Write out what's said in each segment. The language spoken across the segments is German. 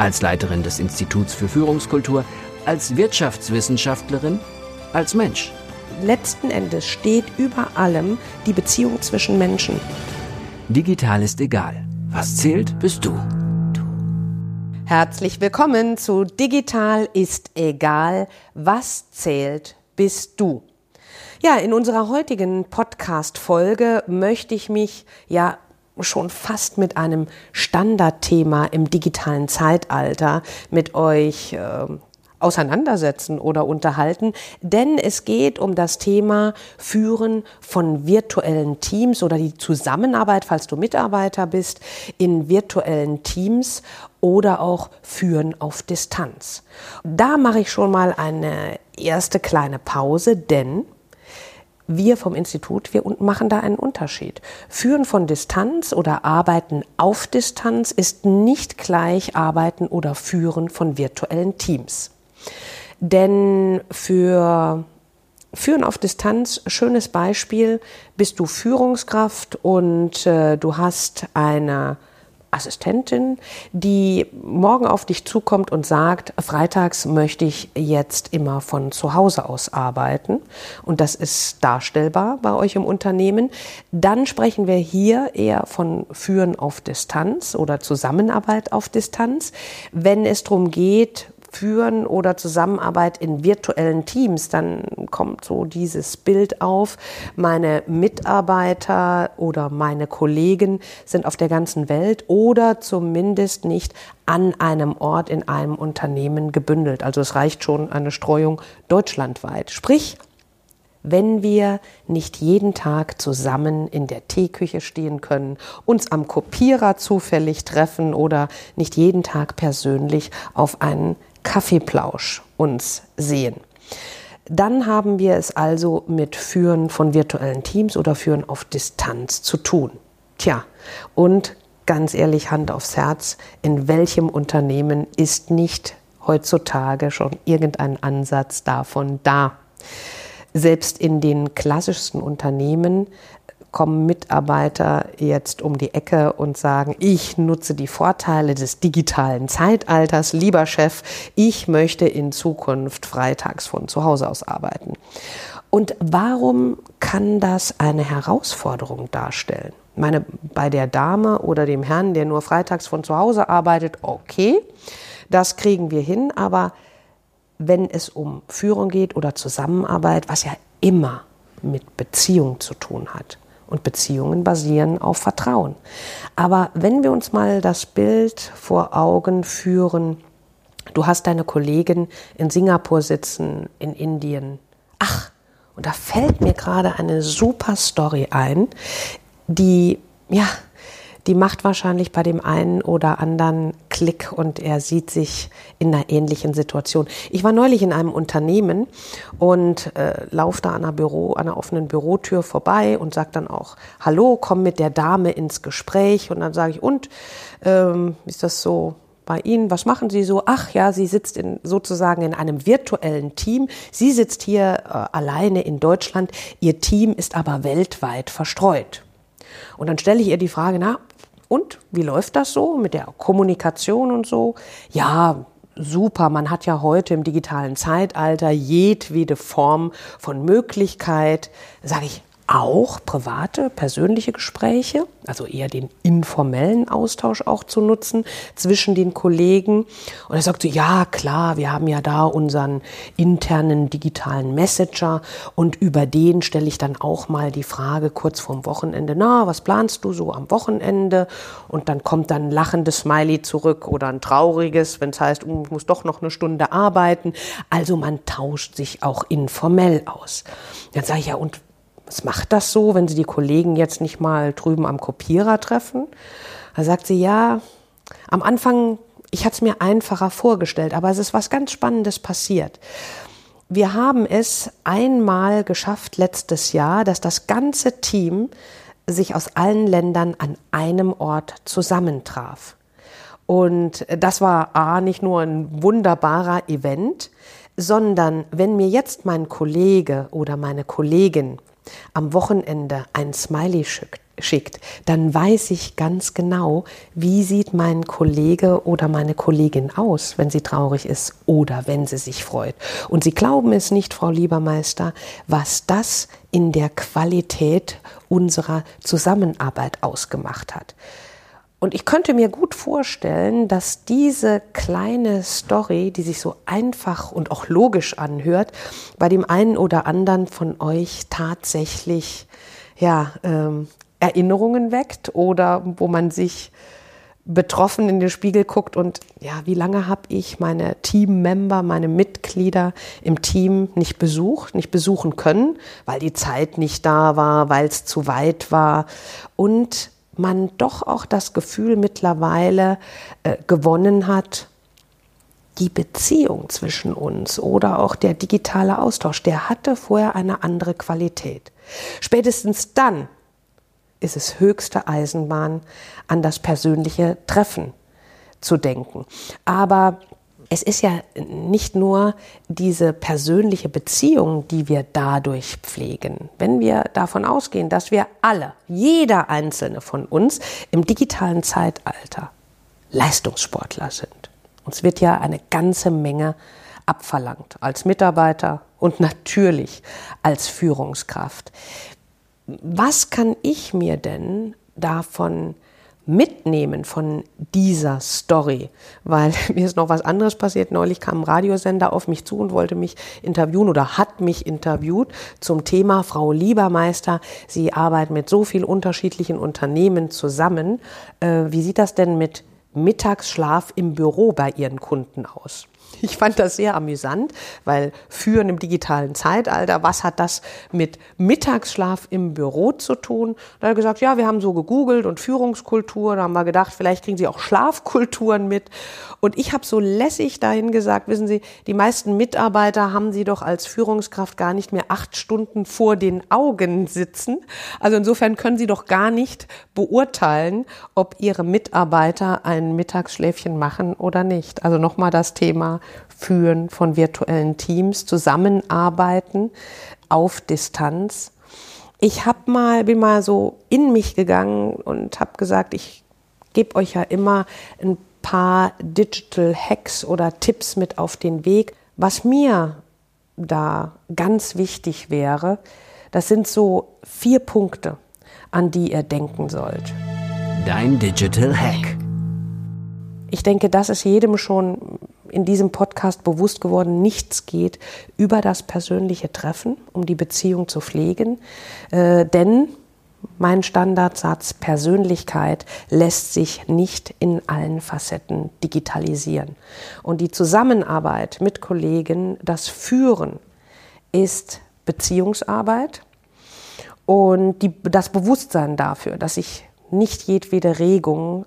Als Leiterin des Instituts für Führungskultur, als Wirtschaftswissenschaftlerin, als Mensch. Letzten Endes steht über allem die Beziehung zwischen Menschen. Digital ist egal. Was zählt, bist du. Herzlich willkommen zu Digital ist egal. Was zählt, bist du. Ja, in unserer heutigen Podcast-Folge möchte ich mich ja schon fast mit einem Standardthema im digitalen Zeitalter mit euch äh, auseinandersetzen oder unterhalten, denn es geht um das Thema Führen von virtuellen Teams oder die Zusammenarbeit, falls du Mitarbeiter bist, in virtuellen Teams oder auch Führen auf Distanz. Da mache ich schon mal eine erste kleine Pause, denn wir vom Institut, wir machen da einen Unterschied. Führen von Distanz oder Arbeiten auf Distanz ist nicht gleich Arbeiten oder Führen von virtuellen Teams. Denn für Führen auf Distanz, schönes Beispiel, bist du Führungskraft und äh, du hast eine Assistentin, die morgen auf dich zukommt und sagt, freitags möchte ich jetzt immer von zu Hause aus arbeiten und das ist darstellbar bei euch im Unternehmen, dann sprechen wir hier eher von Führen auf Distanz oder Zusammenarbeit auf Distanz. Wenn es darum geht, Führen oder Zusammenarbeit in virtuellen Teams, dann kommt so dieses Bild auf, meine Mitarbeiter oder meine Kollegen sind auf der ganzen Welt oder zumindest nicht an einem Ort in einem Unternehmen gebündelt. Also es reicht schon eine Streuung deutschlandweit. Sprich, wenn wir nicht jeden Tag zusammen in der Teeküche stehen können, uns am Kopierer zufällig treffen oder nicht jeden Tag persönlich auf einen Kaffeeplausch uns sehen. Dann haben wir es also mit Führen von virtuellen Teams oder Führen auf Distanz zu tun. Tja, und ganz ehrlich, Hand aufs Herz, in welchem Unternehmen ist nicht heutzutage schon irgendein Ansatz davon da? Selbst in den klassischsten Unternehmen kommen Mitarbeiter jetzt um die Ecke und sagen, ich nutze die Vorteile des digitalen Zeitalters, lieber Chef, ich möchte in Zukunft freitags von zu Hause aus arbeiten. Und warum kann das eine Herausforderung darstellen? Ich meine, bei der Dame oder dem Herrn, der nur freitags von zu Hause arbeitet, okay, das kriegen wir hin, aber wenn es um Führung geht oder Zusammenarbeit, was ja immer mit Beziehung zu tun hat, und Beziehungen basieren auf Vertrauen. Aber wenn wir uns mal das Bild vor Augen führen, du hast deine Kollegin in Singapur sitzen, in Indien. Ach, und da fällt mir gerade eine super Story ein, die, ja, die macht wahrscheinlich bei dem einen oder anderen Klick und er sieht sich in einer ähnlichen Situation. Ich war neulich in einem Unternehmen und äh, laufe da an einer, Büro, an einer offenen Bürotür vorbei und sage dann auch Hallo, komm mit der Dame ins Gespräch und dann sage ich, und ähm, ist das so bei Ihnen, was machen Sie so? Ach ja, sie sitzt in, sozusagen in einem virtuellen Team. Sie sitzt hier äh, alleine in Deutschland. Ihr Team ist aber weltweit verstreut. Und dann stelle ich ihr die Frage, na, und wie läuft das so mit der Kommunikation und so? Ja, super. Man hat ja heute im digitalen Zeitalter jedwede Form von Möglichkeit, sage ich, auch private, persönliche Gespräche, also eher den informellen Austausch auch zu nutzen zwischen den Kollegen. Und er sagt so, ja klar, wir haben ja da unseren internen digitalen Messenger und über den stelle ich dann auch mal die Frage kurz vorm Wochenende, na, was planst du so am Wochenende? Und dann kommt dann ein lachendes Smiley zurück oder ein trauriges, wenn es heißt, oh, ich muss doch noch eine Stunde arbeiten. Also man tauscht sich auch informell aus. Dann sage ich ja, und was macht das so, wenn Sie die Kollegen jetzt nicht mal drüben am Kopierer treffen? Da sagt sie, ja, am Anfang ich hatte es mir einfacher vorgestellt, aber es ist was ganz Spannendes passiert. Wir haben es einmal geschafft letztes Jahr, dass das ganze Team sich aus allen Ländern an einem Ort zusammentraf. Und das war A, nicht nur ein wunderbarer Event, sondern wenn mir jetzt mein Kollege oder meine Kollegin am Wochenende ein Smiley schickt, dann weiß ich ganz genau, wie sieht mein Kollege oder meine Kollegin aus, wenn sie traurig ist oder wenn sie sich freut. Und Sie glauben es nicht, Frau Liebermeister, was das in der Qualität unserer Zusammenarbeit ausgemacht hat. Und ich könnte mir gut vorstellen, dass diese kleine Story, die sich so einfach und auch logisch anhört, bei dem einen oder anderen von euch tatsächlich ja, ähm, Erinnerungen weckt oder wo man sich betroffen in den Spiegel guckt und ja, wie lange habe ich meine Teammember, meine Mitglieder im Team nicht besucht, nicht besuchen können, weil die Zeit nicht da war, weil es zu weit war. Und man doch auch das Gefühl mittlerweile äh, gewonnen hat, die Beziehung zwischen uns oder auch der digitale Austausch, der hatte vorher eine andere Qualität. Spätestens dann ist es höchste Eisenbahn, an das persönliche Treffen zu denken. Aber es ist ja nicht nur diese persönliche Beziehung, die wir dadurch pflegen. Wenn wir davon ausgehen, dass wir alle, jeder einzelne von uns im digitalen Zeitalter Leistungssportler sind. Uns wird ja eine ganze Menge abverlangt als Mitarbeiter und natürlich als Führungskraft was kann ich mir denn davon mitnehmen von dieser Story, weil mir ist noch was anderes passiert. Neulich kam ein Radiosender auf mich zu und wollte mich interviewen oder hat mich interviewt zum Thema Frau Liebermeister. Sie arbeitet mit so vielen unterschiedlichen Unternehmen zusammen. Äh, wie sieht das denn mit Mittagsschlaf im Büro bei Ihren Kunden aus? Ich fand das sehr amüsant, weil führen im digitalen Zeitalter, was hat das mit Mittagsschlaf im Büro zu tun? Da hat er gesagt, ja, wir haben so gegoogelt und Führungskultur, da haben wir gedacht, vielleicht kriegen Sie auch Schlafkulturen mit. Und ich habe so lässig dahin gesagt, wissen Sie, die meisten Mitarbeiter haben Sie doch als Führungskraft gar nicht mehr acht Stunden vor den Augen sitzen. Also insofern können Sie doch gar nicht beurteilen, ob Ihre Mitarbeiter ein Mittagsschläfchen machen oder nicht. Also nochmal das Thema Führen von virtuellen Teams, Zusammenarbeiten auf Distanz. Ich habe mal, bin mal so in mich gegangen und habe gesagt, ich gebe euch ja immer ein paar Digital Hacks oder Tipps mit auf den Weg. Was mir da ganz wichtig wäre, das sind so vier Punkte, an die ihr denken sollt. Dein Digital Hack. Ich denke, das ist jedem schon in diesem Podcast bewusst geworden, nichts geht über das persönliche Treffen, um die Beziehung zu pflegen. Äh, denn mein Standardsatz Persönlichkeit lässt sich nicht in allen Facetten digitalisieren. Und die Zusammenarbeit mit Kollegen, das Führen ist Beziehungsarbeit und die, das Bewusstsein dafür, dass sich nicht jedwede Regung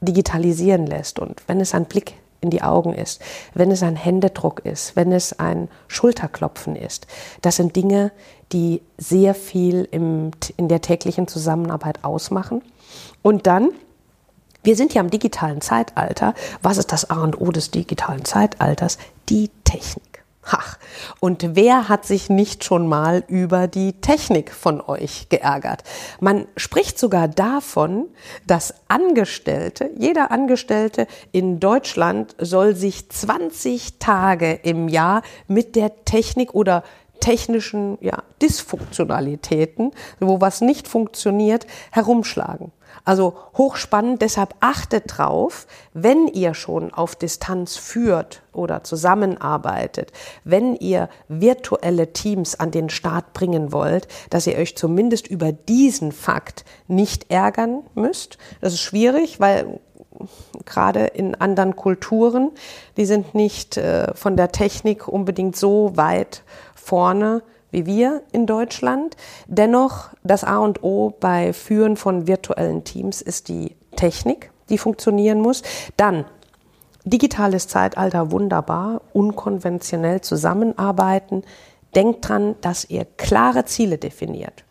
digitalisieren lässt. Und wenn es ein Blick in die Augen ist, wenn es ein Händedruck ist, wenn es ein Schulterklopfen ist. Das sind Dinge, die sehr viel im, in der täglichen Zusammenarbeit ausmachen. Und dann, wir sind ja im digitalen Zeitalter. Was ist das A und O des digitalen Zeitalters? Die Technik. Ach, und wer hat sich nicht schon mal über die Technik von euch geärgert? Man spricht sogar davon, dass Angestellte, jeder Angestellte in Deutschland soll sich 20 Tage im Jahr mit der Technik oder technischen ja, Dysfunktionalitäten, wo was nicht funktioniert, herumschlagen. Also hochspannend, deshalb achtet drauf, wenn ihr schon auf Distanz führt oder zusammenarbeitet, wenn ihr virtuelle Teams an den Start bringen wollt, dass ihr euch zumindest über diesen Fakt nicht ärgern müsst. Das ist schwierig, weil gerade in anderen Kulturen, die sind nicht äh, von der Technik unbedingt so weit vorne wie wir in Deutschland. Dennoch, das A und O bei Führen von virtuellen Teams ist die Technik, die funktionieren muss. Dann Digitales Zeitalter wunderbar, unkonventionell zusammenarbeiten. Denkt dran, dass ihr klare Ziele definiert.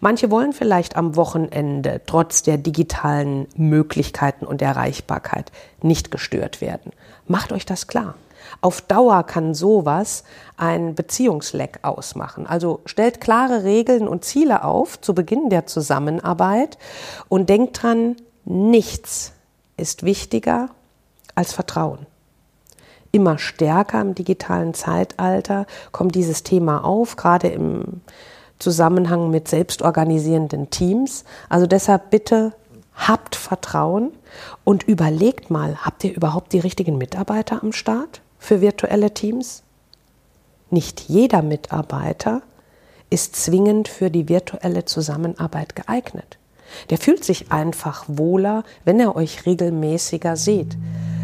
Manche wollen vielleicht am Wochenende trotz der digitalen Möglichkeiten und Erreichbarkeit nicht gestört werden. Macht euch das klar. Auf Dauer kann sowas ein Beziehungsleck ausmachen. Also stellt klare Regeln und Ziele auf zu Beginn der Zusammenarbeit und denkt dran, nichts ist wichtiger als Vertrauen. Immer stärker im digitalen Zeitalter kommt dieses Thema auf, gerade im Zusammenhang mit selbstorganisierenden Teams. Also deshalb bitte habt Vertrauen und überlegt mal, habt ihr überhaupt die richtigen Mitarbeiter am Start für virtuelle Teams? Nicht jeder Mitarbeiter ist zwingend für die virtuelle Zusammenarbeit geeignet. Der fühlt sich einfach wohler, wenn er euch regelmäßiger sieht.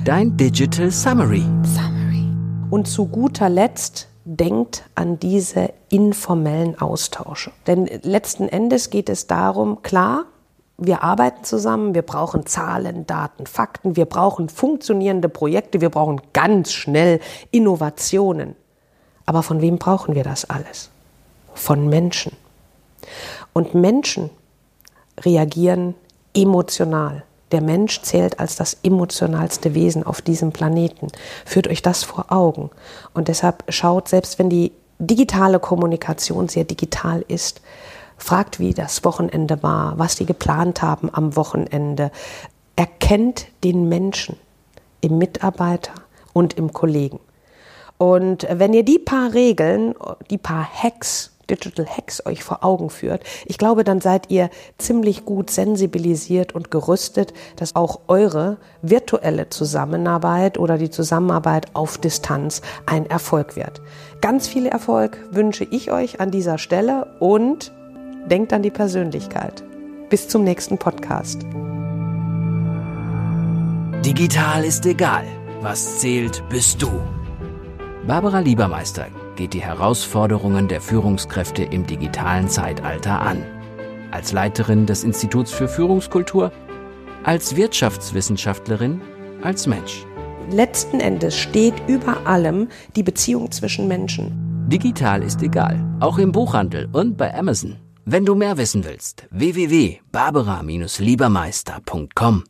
Dein Digital Summary. Summary. Und zu guter Letzt denkt an diese informellen Austausche. Denn letzten Endes geht es darum, klar, wir arbeiten zusammen, wir brauchen Zahlen, Daten, Fakten, wir brauchen funktionierende Projekte, wir brauchen ganz schnell Innovationen. Aber von wem brauchen wir das alles? Von Menschen. Und Menschen reagieren emotional. Der Mensch zählt als das emotionalste Wesen auf diesem Planeten. Führt euch das vor Augen. Und deshalb schaut, selbst wenn die digitale Kommunikation sehr digital ist, fragt, wie das Wochenende war, was die geplant haben am Wochenende. Erkennt den Menschen im Mitarbeiter und im Kollegen. Und wenn ihr die paar Regeln, die paar Hacks Digital Hacks euch vor Augen führt, ich glaube, dann seid ihr ziemlich gut sensibilisiert und gerüstet, dass auch eure virtuelle Zusammenarbeit oder die Zusammenarbeit auf Distanz ein Erfolg wird. Ganz viel Erfolg wünsche ich euch an dieser Stelle und denkt an die Persönlichkeit. Bis zum nächsten Podcast. Digital ist egal. Was zählt, bist du. Barbara Liebermeister geht die Herausforderungen der Führungskräfte im digitalen Zeitalter an. Als Leiterin des Instituts für Führungskultur, als Wirtschaftswissenschaftlerin, als Mensch. Letzten Endes steht über allem die Beziehung zwischen Menschen. Digital ist egal, auch im Buchhandel und bei Amazon. Wenn du mehr wissen willst, www.barbara-liebermeister.com